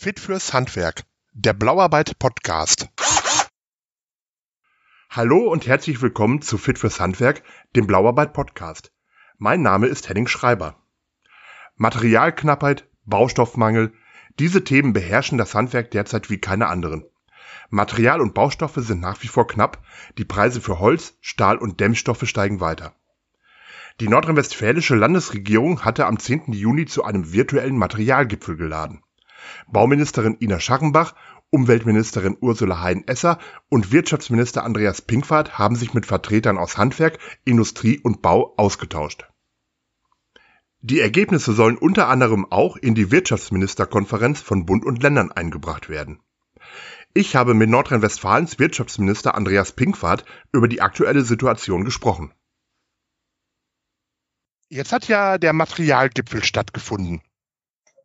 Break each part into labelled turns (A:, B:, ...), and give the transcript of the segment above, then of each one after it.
A: Fit fürs Handwerk, der Blauarbeit Podcast. Hallo und herzlich willkommen zu Fit fürs Handwerk, dem Blauarbeit Podcast. Mein Name ist Henning Schreiber. Materialknappheit, Baustoffmangel, diese Themen beherrschen das Handwerk derzeit wie keine anderen. Material und Baustoffe sind nach wie vor knapp, die Preise für Holz, Stahl und Dämmstoffe steigen weiter. Die nordrhein-westfälische Landesregierung hatte am 10. Juni zu einem virtuellen Materialgipfel geladen. Bauministerin Ina Scharrenbach, Umweltministerin Ursula Hein-Esser und Wirtschaftsminister Andreas Pinkwart haben sich mit Vertretern aus Handwerk, Industrie und Bau ausgetauscht. Die Ergebnisse sollen unter anderem auch in die Wirtschaftsministerkonferenz von Bund und Ländern eingebracht werden. Ich habe mit Nordrhein-Westfalens Wirtschaftsminister Andreas Pinkwart über die aktuelle Situation gesprochen. Jetzt hat ja der Materialgipfel stattgefunden.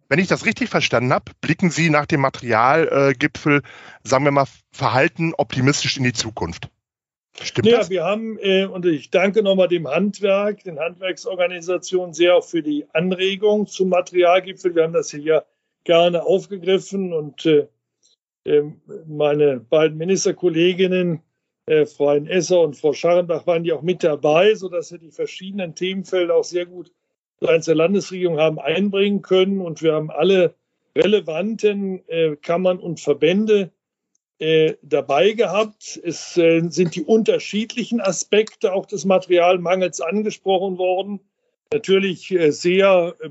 A: Wenn ich das richtig verstanden habe, blicken Sie nach dem Materialgipfel, sagen wir mal, verhalten optimistisch in die Zukunft.
B: Stimmt ja, das? wir haben, äh, und ich danke nochmal dem Handwerk, den Handwerksorganisationen sehr auch für die Anregung zum Materialgipfel. Wir haben das hier gerne aufgegriffen und äh, ähm, meine beiden Ministerkolleginnen äh, Frau Esser und Frau Scharrenbach waren ja auch mit dabei, sodass wir die verschiedenen Themenfelder auch sehr gut seitens der Landesregierung haben einbringen können. Und wir haben alle relevanten äh, Kammern und Verbände äh, dabei gehabt. Es äh, sind die unterschiedlichen Aspekte auch des Materialmangels angesprochen worden. Natürlich äh, sehr äh,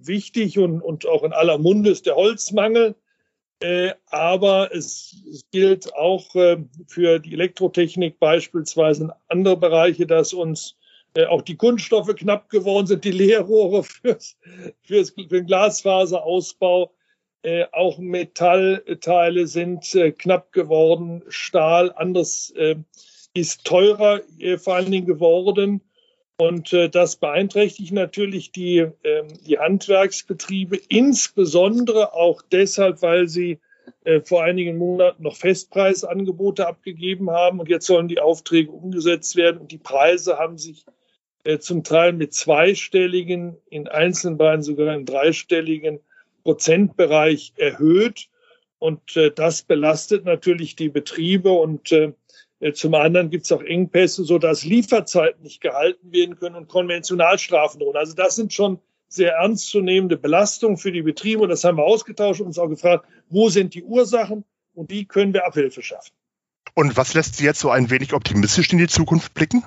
B: wichtig und, und auch in aller Munde ist der Holzmangel. Äh, aber es, es, gilt auch äh, für die Elektrotechnik beispielsweise in andere Bereiche, dass uns äh, auch die Kunststoffe knapp geworden sind, die Leerrohre fürs, fürs, für den Glasfaserausbau. Äh, auch Metallteile sind äh, knapp geworden, Stahl, anderes äh, ist teurer vor allen Dingen geworden. Und äh, das beeinträchtigt natürlich die, äh, die Handwerksbetriebe, insbesondere auch deshalb, weil sie äh, vor einigen Monaten noch Festpreisangebote abgegeben haben und jetzt sollen die Aufträge umgesetzt werden und die Preise haben sich äh, zum Teil mit zweistelligen, in einzelnen Beinen sogar im dreistelligen Prozentbereich erhöht. Und äh, das belastet natürlich die Betriebe und äh, äh, zum anderen gibt es auch Engpässe, sodass Lieferzeiten nicht gehalten werden können und Konventionalstrafen drohen. Also das sind schon sehr ernstzunehmende Belastungen für die Betriebe. Und das haben wir ausgetauscht und uns auch gefragt, wo sind die Ursachen und wie können wir Abhilfe schaffen.
A: Und was lässt Sie jetzt so ein wenig optimistisch in die Zukunft blicken?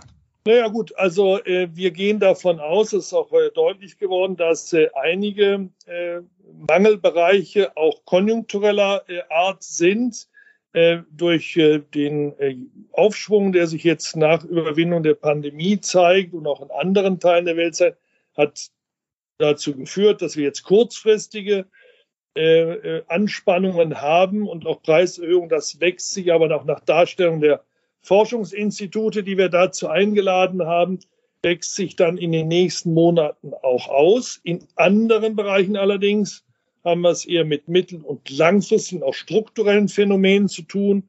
B: Naja gut, also äh, wir gehen davon aus, es ist auch äh, deutlich geworden, dass äh, einige äh, Mangelbereiche auch konjunktureller äh, Art sind. Äh, durch den Aufschwung, der sich jetzt nach Überwindung der Pandemie zeigt und auch in anderen Teilen der Welt zeigt, hat dazu geführt, dass wir jetzt kurzfristige Anspannungen haben und auch Preiserhöhungen. Das wächst sich aber auch nach Darstellung der Forschungsinstitute, die wir dazu eingeladen haben, wächst sich dann in den nächsten Monaten auch aus. In anderen Bereichen allerdings haben wir es eher mit mittel- und langfristigen, auch strukturellen Phänomenen zu tun.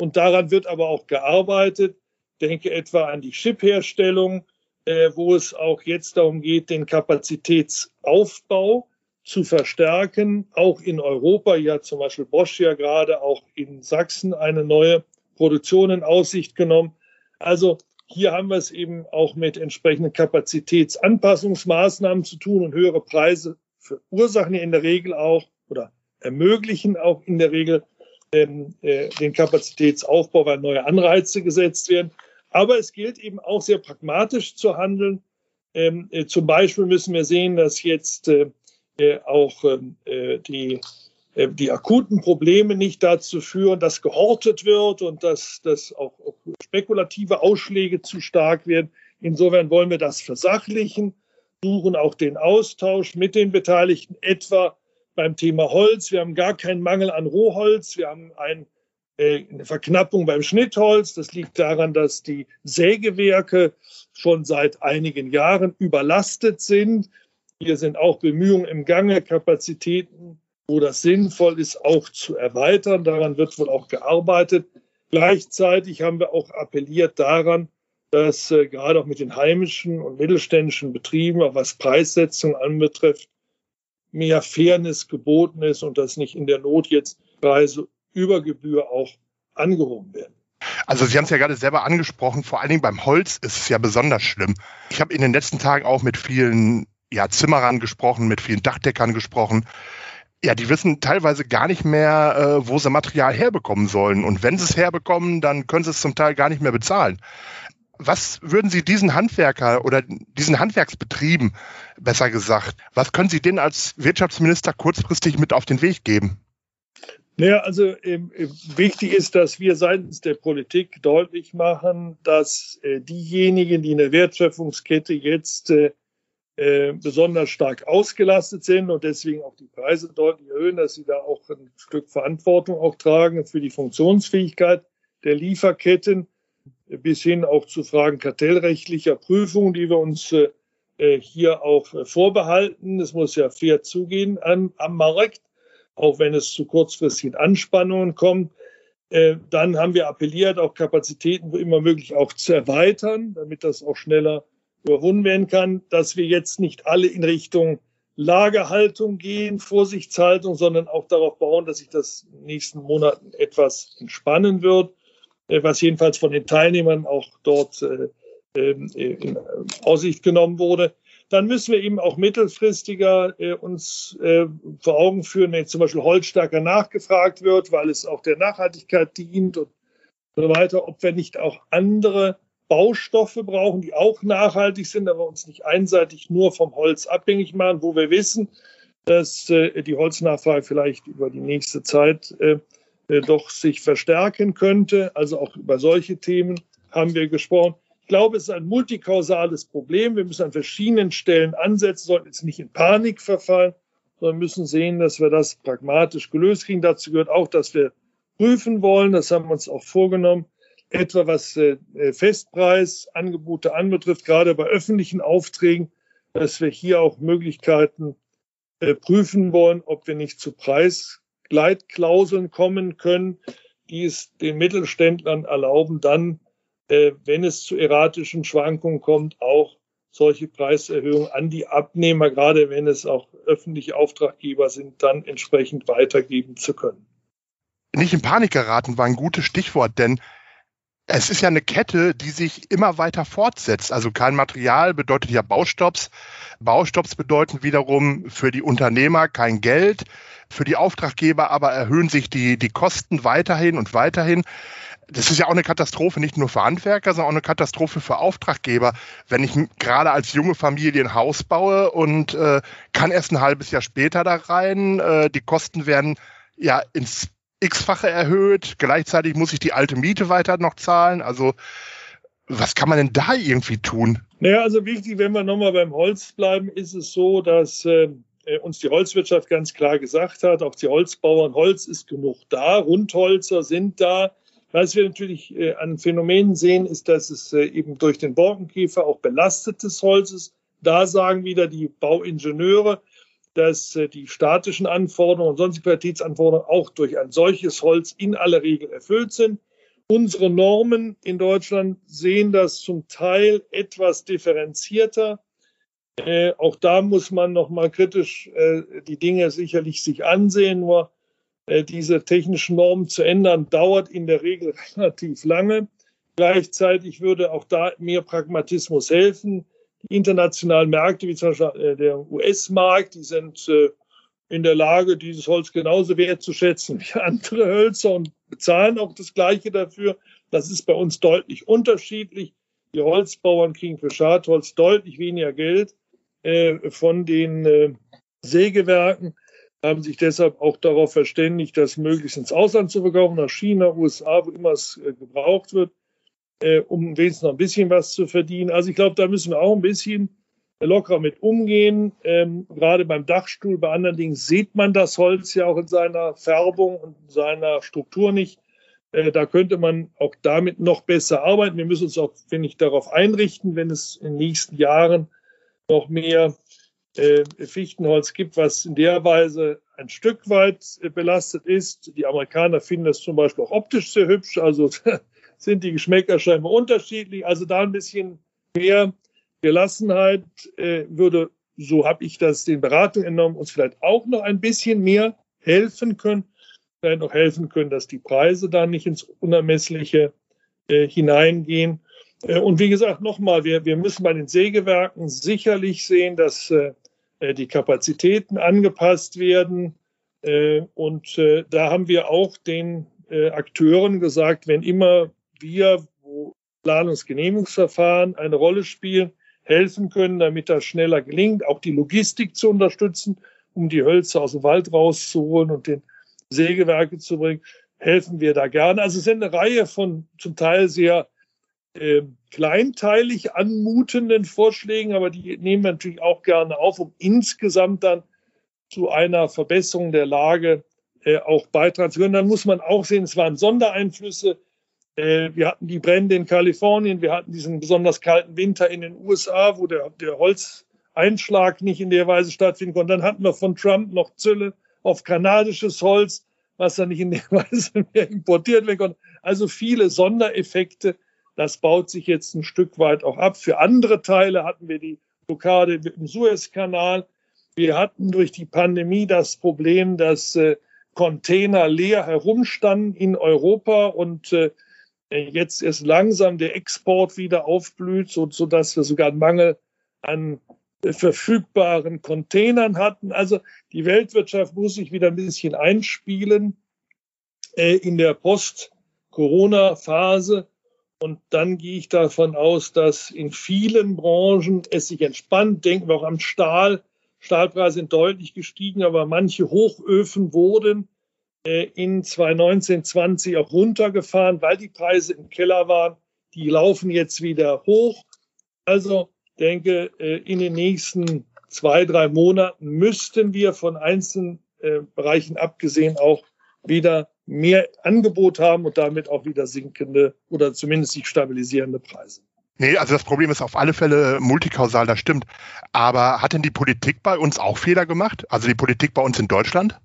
B: Und daran wird aber auch gearbeitet. Denke etwa an die Chipherstellung, äh, wo es auch jetzt darum geht, den Kapazitätsaufbau zu verstärken, auch in Europa. Ja, zum Beispiel Bosch ja gerade auch in Sachsen eine neue Produktion in Aussicht genommen. Also hier haben wir es eben auch mit entsprechenden Kapazitätsanpassungsmaßnahmen zu tun und höhere Preise verursachen in der Regel auch oder ermöglichen auch in der Regel ähm, äh, den Kapazitätsaufbau, weil neue Anreize gesetzt werden. Aber es gilt eben auch sehr pragmatisch zu handeln. Ähm, äh, zum Beispiel müssen wir sehen, dass jetzt äh, äh auch ähm, äh, die, die akuten Probleme nicht dazu führen, dass gehortet wird und dass, dass auch, auch spekulative Ausschläge zu stark werden. Insofern wollen wir das versachlichen suchen auch den Austausch mit den Beteiligten, etwa beim Thema Holz. Wir haben gar keinen Mangel an Rohholz. Wir haben ein, äh, eine Verknappung beim Schnittholz. Das liegt daran, dass die Sägewerke schon seit einigen Jahren überlastet sind. Hier sind auch Bemühungen im Gange, Kapazitäten, wo das sinnvoll ist, auch zu erweitern. Daran wird wohl auch gearbeitet. Gleichzeitig haben wir auch appelliert daran, dass äh, gerade auch mit den heimischen und mittelständischen Betrieben, auch was Preissetzung anbetrifft, mehr Fairness geboten ist und dass nicht in der Not jetzt Preise über Gebühr auch angehoben werden.
A: Also Sie haben es ja gerade selber angesprochen, vor allen Dingen beim Holz ist es ja besonders schlimm. Ich habe in den letzten Tagen auch mit vielen ja, Zimmerern gesprochen, mit vielen Dachdeckern gesprochen. Ja, die wissen teilweise gar nicht mehr, äh, wo sie Material herbekommen sollen. Und wenn sie es herbekommen, dann können sie es zum Teil gar nicht mehr bezahlen. Was würden Sie diesen Handwerker oder diesen Handwerksbetrieben, besser gesagt, was können Sie denen als Wirtschaftsminister kurzfristig mit auf den Weg geben?
B: Naja, also ähm, wichtig ist, dass wir seitens der Politik deutlich machen, dass äh, diejenigen, die in der Wertschöpfungskette jetzt äh, äh, besonders stark ausgelastet sind und deswegen auch die Preise deutlich erhöhen, dass sie da auch ein Stück Verantwortung auch tragen für die Funktionsfähigkeit der Lieferketten bis hin auch zu Fragen kartellrechtlicher Prüfung, die wir uns äh, äh hier auch äh, vorbehalten. Es muss ja fair zugehen an, am Markt, auch wenn es zu kurzfristigen Anspannungen kommt. Dann haben wir appelliert, auch Kapazitäten wo immer möglich auch zu erweitern, damit das auch schneller überwunden werden kann, dass wir jetzt nicht alle in Richtung Lagerhaltung gehen, Vorsichtshaltung, sondern auch darauf bauen, dass sich das in den nächsten Monaten etwas entspannen wird äh, was jedenfalls von den Teilnehmern auch dort äh, ähm, in Aussicht genommen wurde. Dann müssen wir eben auch mittelfristiger äh, uns äh, vor Augen führen, wenn zum Beispiel Holz stärker nachgefragt wird, weil es auch der Nachhaltigkeit dient und so weiter, ob wir nicht auch andere Baustoffe brauchen, die auch nachhaltig sind, aber uns nicht einseitig nur vom Holz abhängig machen, wo wir wissen, dass äh, die Holznachfrage vielleicht über die nächste Zeit äh, äh, doch sich verstärken könnte. Also auch über solche Themen haben wir gesprochen. Ich glaube, es ist ein multikausales Problem. Wir müssen an verschiedenen Stellen ansetzen, sollten jetzt nicht in Panik verfallen, sondern müssen sehen, dass wir das pragmatisch gelöst kriegen. Dazu gehört auch, dass wir prüfen wollen, das haben wir uns auch vorgenommen, etwa was äh, Festpreisangebote anbetrifft, gerade bei öffentlichen Aufträgen, dass wir hier auch Möglichkeiten äh, prüfen wollen, ob wir nicht zu Preis Leitklauseln kommen können, die es den Mittelständlern erlauben, dann, äh, wenn es zu erratischen Schwankungen kommt, auch solche Preiserhöhungen an die Abnehmer, gerade wenn es auch öffentliche Auftraggeber sind, dann entsprechend weitergeben zu können.
A: Nicht in Panik geraten war ein gutes Stichwort, denn es ist ja eine Kette, die sich immer weiter fortsetzt. Also kein Material bedeutet ja Baustopps. Baustopps bedeuten wiederum für die Unternehmer kein Geld, für die Auftraggeber aber erhöhen sich die, die Kosten weiterhin und weiterhin. Das ist ja auch eine Katastrophe, nicht nur für Handwerker, sondern auch eine Katastrophe für Auftraggeber. Wenn ich gerade als junge Familie ein Haus baue und äh, kann erst ein halbes Jahr später da rein, äh, die Kosten werden ja ins x-fache erhöht. Gleichzeitig muss ich die alte Miete weiter noch zahlen. Also was kann man denn da irgendwie tun?
B: Naja, also wichtig, wenn wir nochmal beim Holz bleiben, ist es so, dass äh, uns die Holzwirtschaft ganz klar gesagt hat, auch die Holzbauern, Holz ist genug da, Rundholzer sind da. Was wir natürlich äh, an Phänomenen sehen, ist, dass es äh, eben durch den Borkenkäfer auch belastetes Holz ist. Da sagen wieder die Bauingenieure, dass äh, die statischen Anforderungen und sonstige Qualitätsanforderungen auch durch ein solches Holz in aller Regel erfüllt sind. Unsere Normen in Deutschland sehen das zum Teil etwas differenzierter. Äh, auch da muss man noch mal kritisch äh, die Dinge sicherlich sich ansehen. Nur äh, diese technischen Normen zu ändern, dauert in der Regel relativ lange. Gleichzeitig würde auch da mehr Pragmatismus helfen die internationalen Märkte, wie zum Beispiel äh, der US-Markt, die sind äh, in der Lage, dieses Holz genauso wertzuschätzen wie andere Hölzer und bezahlen auch das Gleiche dafür. Das ist bei uns deutlich unterschiedlich. Die Holzbauern kriegen für Schadholz deutlich weniger Geld äh, von den Sägewerken, haben sich deshalb auch darauf verständigt, das möglichst ins Ausland zu verkaufen, nach China, USA, wo immer es gebraucht wird äh, um wenigstens noch ein bisschen was zu verdienen. Also ich glaube, da müssen wir auch ein bisschen locker mit umgehen. Ähm, gerade beim Dachstuhl, bei anderen Dingen sieht man das Holz ja auch in seiner Färbung und seiner Struktur nicht. Äh, da könnte man auch damit noch besser arbeiten. Wir müssen uns auch, finde ich, darauf einrichten, wenn es in den nächsten Jahren noch mehr äh, Fichtenholz gibt, was in der Weise ein Stück weit äh, belastet ist. Die Amerikaner finden das zum Beispiel auch optisch sehr hübsch. Also sind die Geschmäcker scheinbar unterschiedlich. Also da ein bisschen mehr Gelassenheit äh, würde so habe ich das den Beratungen entnommen, uns vielleicht auch noch ein bisschen mehr helfen können, vielleicht noch helfen können, dass die Preise da nicht ins Unermessliche äh, hineingehen. Äh, und wie gesagt, nochmal, wir, wir müssen bei den Sägewerken sicherlich sehen, dass äh, äh die Kapazitäten angepasst werden. Äh, und da haben wir auch den Akteuren gesagt, wenn immer wir, wo Planungsgenehmigungsverfahren eine Rolle spielen, helfen können, damit das schneller gelingt, auch die Logistik zu unterstützen, um die Hölzer aus dem Wald rauszuholen und den Sägewerke zu bringen, helfen wir da gerne. Also es sind eine Reihe von zum Teil sehr äh, kleinteilig anmutenden Vorschlägen, aber die nehmen wir natürlich auch gerne auf, um insgesamt dann zu einer Verbesserung der Lage äh, auch beitragen zu können. Dann muss man auch sehen, es waren Sondereinflüsse wir hatten die Brände in Kalifornien, wir hatten diesen besonders kalten Winter in den USA, wo der, der Holzeinschlag nicht in der Weise stattfinden konnte. Dann hatten wir von Trump noch Zölle auf kanadisches Holz, was dann nicht in der Weise mehr importiert werden konnte. Also viele Sondereffekte. Das baut sich jetzt ein Stück weit auch ab. Für andere Teile hatten wir die Blockade im Suezkanal. Wir hatten durch die Pandemie das Problem, dass äh, Container leer herumstanden in Europa und äh, jetzt erst langsam der Export wieder aufblüht, so, sodass wir sogar einen Mangel an äh, verfügbaren Containern hatten. Also die Weltwirtschaft muss sich wieder ein bisschen einspielen äh, in der Post-Corona-Phase. Und dann gehe ich davon aus, dass in vielen Branchen es sich entspannt. Denken wir auch am Stahl. Stahlpreise sind deutlich gestiegen, aber manche Hochöfen wurden äh, in 2019, 20 auch runtergefahren, weil die Preise im Keller waren. Die laufen jetzt wieder hoch. Also denke, äh, in den nächsten zwei, drei Monaten müssten wir von einzelnen äh, Bereichen abgesehen auch wieder mehr Angebot haben und damit auch wieder sinkende oder zumindest sich stabilisierende Preise.
A: Nee, also das Problem ist auf alle Fälle multikausal, das stimmt. Aber hat denn die Politik bei uns auch Fehler gemacht? Also die Politik bei uns in Deutschland?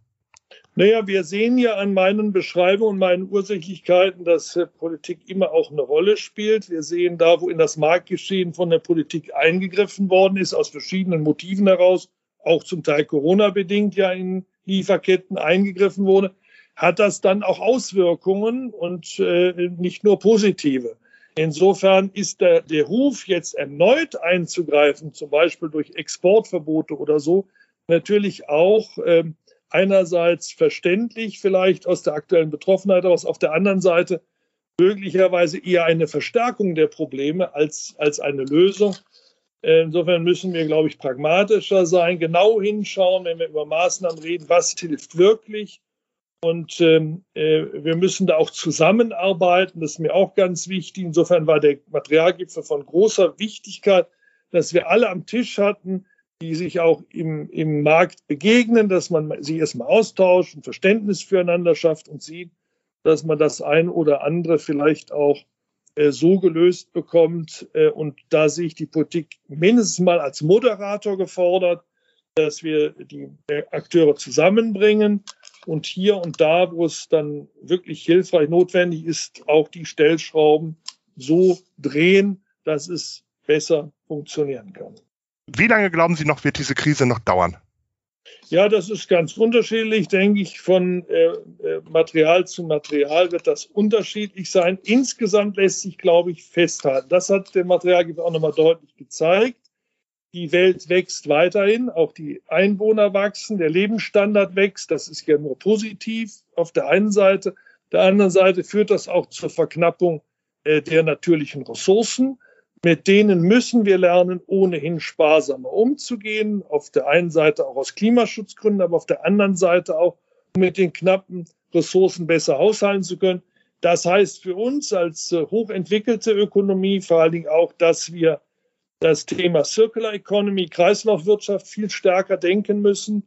B: Naja, wir sehen ja an meinen Beschreibungen, meinen Ursächlichkeiten, dass äh, Politik immer auch eine Rolle spielt. Wir sehen da, wo in das Marktgeschehen von der Politik eingegriffen worden ist, aus verschiedenen Motiven heraus, auch zum Teil Corona-bedingt ja in Lieferketten eingegriffen wurde, hat das dann auch Auswirkungen und äh, nicht nur positive. Insofern ist der, der Ruf, jetzt erneut einzugreifen, zum Beispiel durch Exportverbote oder so, natürlich auch ähm, einerseits verständlich vielleicht aus der aktuellen Betroffenheit aus, auf der anderen Seite möglicherweise eher eine Verstärkung der Probleme als, als eine Lösung. Insofern müssen wir, glaube ich, pragmatischer sein, genau hinschauen, wenn wir über Maßnahmen reden, was hilft wirklich. Und ähm, äh, wir müssen da auch zusammenarbeiten. Das ist mir auch ganz wichtig. Insofern war der Materialgipfel von großer Wichtigkeit, dass wir alle am Tisch hatten, die sich auch im, im Markt begegnen, dass man sich erstmal austauscht, ein Verständnis füreinander schafft und sieht, dass man das ein oder andere vielleicht auch äh, so gelöst bekommt. Äh, und da sehe ich die Politik mindestens mal als Moderator gefordert, dass wir die äh, Akteure zusammenbringen und hier und da, wo es dann wirklich hilfreich notwendig ist, auch die Stellschrauben so drehen, dass es besser funktionieren kann.
A: Wie lange glauben Sie noch, wird diese Krise noch dauern?
B: Ja, das ist ganz unterschiedlich, denke ich. Von äh, äh, Material zu Material wird das unterschiedlich sein. Insgesamt lässt sich, glaube ich, festhalten. Das hat der Materialgeber auch nochmal deutlich gezeigt. Die Welt wächst weiterhin, auch die Einwohner wachsen, der Lebensstandard wächst. Das ist ja nur positiv auf der einen Seite. Auf der anderen Seite führt das auch zur Verknappung äh, der natürlichen Ressourcen. Mit denen müssen wir lernen, ohnehin sparsamer umzugehen. Auf der einen Seite auch aus Klimaschutzgründen, aber auf der anderen Seite auch, um mit den knappen Ressourcen besser haushalten zu können. Das heißt für uns als äh, hochentwickelte Ökonomie vor allen Dingen auch, dass wir das Thema Circular Economy, Kreislaufwirtschaft viel stärker denken müssen.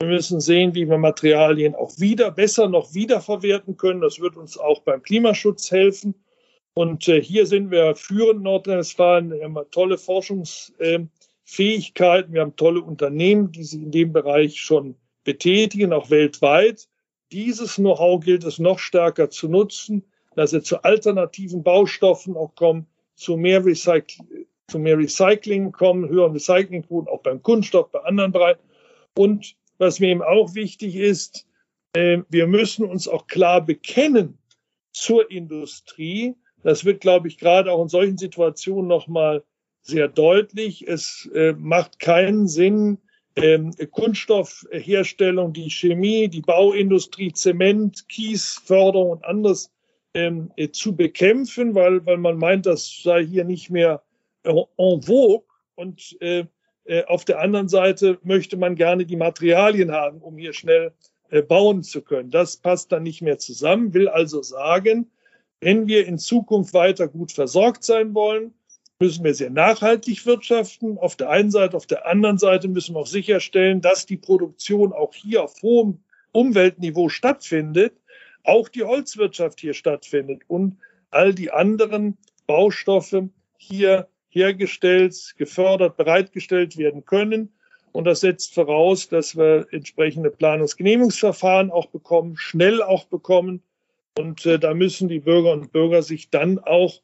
B: Wir müssen sehen, wie wir Materialien auch wieder besser noch wiederverwerten können. Das wird uns auch beim Klimaschutz helfen. Und äh, hier sind wir führend Nordrhein-Westfalen. Wir haben tolle Forschungsfähigkeiten. wir haben tolle Unternehmen, die sich in dem Bereich schon betätigen, auch weltweit. Dieses Know-how gilt es noch stärker zu nutzen, dass wir zu alternativen Baustoffen auch kommen, zu mehr Recycling zu mehr Recycling kommen, höheren Recyclingquoten auch beim Kunststoff, bei anderen Bereichen. Und was mir eben auch wichtig ist, äh, wir müssen uns auch klar bekennen zur Industrie. Das wird, glaube ich, gerade auch in solchen Situationen nochmal sehr deutlich. Es äh, macht keinen Sinn, ähm, Kunststoffherstellung, die Chemie, die Bauindustrie, Zement, Kiesförderung und anderes ähm, äh, zu bekämpfen, weil, weil man meint, das sei hier nicht mehr en, en vogue. Und äh, äh, auf der anderen Seite möchte man gerne die Materialien haben, um hier schnell äh, bauen zu können. Das passt dann nicht mehr zusammen, will also sagen, wenn wir in Zukunft weiter gut versorgt sein wollen, müssen wir sehr nachhaltig wirtschaften. Auf der einen Seite, auf der anderen Seite müssen wir auch sicherstellen, dass die Produktion auch hier auf hohem Umweltniveau stattfindet, auch die Holzwirtschaft hier stattfindet und all die anderen Baustoffe hier hergestellt, gefördert, bereitgestellt werden können. Und das setzt voraus, dass wir entsprechende Planungsgenehmigungsverfahren auch bekommen, schnell auch bekommen. Und äh, da müssen die Bürger und Bürger sich dann auch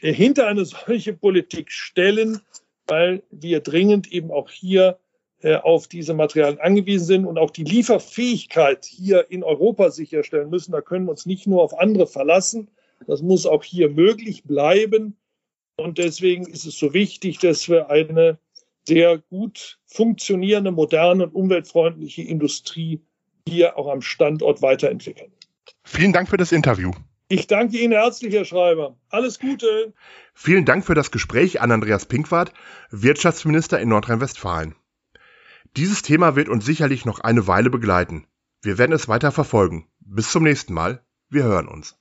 B: äh, hinter eine solche Politik stellen, weil wir dringend eben auch hier äh, auf diese Materialien angewiesen sind und auch die Lieferfähigkeit hier in Europa sicherstellen müssen. Da können wir uns nicht nur auf andere verlassen. Das muss auch hier möglich bleiben. Und deswegen ist es so wichtig, dass wir eine sehr gut funktionierende, moderne und umweltfreundliche Industrie hier auch am Standort weiterentwickeln.
A: Vielen Dank für das Interview.
B: Ich danke Ihnen herzlich, Herr Schreiber. Alles Gute.
A: Vielen Dank für das Gespräch an Andreas Pinkwart, Wirtschaftsminister in Nordrhein-Westfalen. Dieses Thema wird uns sicherlich noch eine Weile begleiten. Wir werden es weiter verfolgen. Bis zum nächsten Mal. Wir hören uns.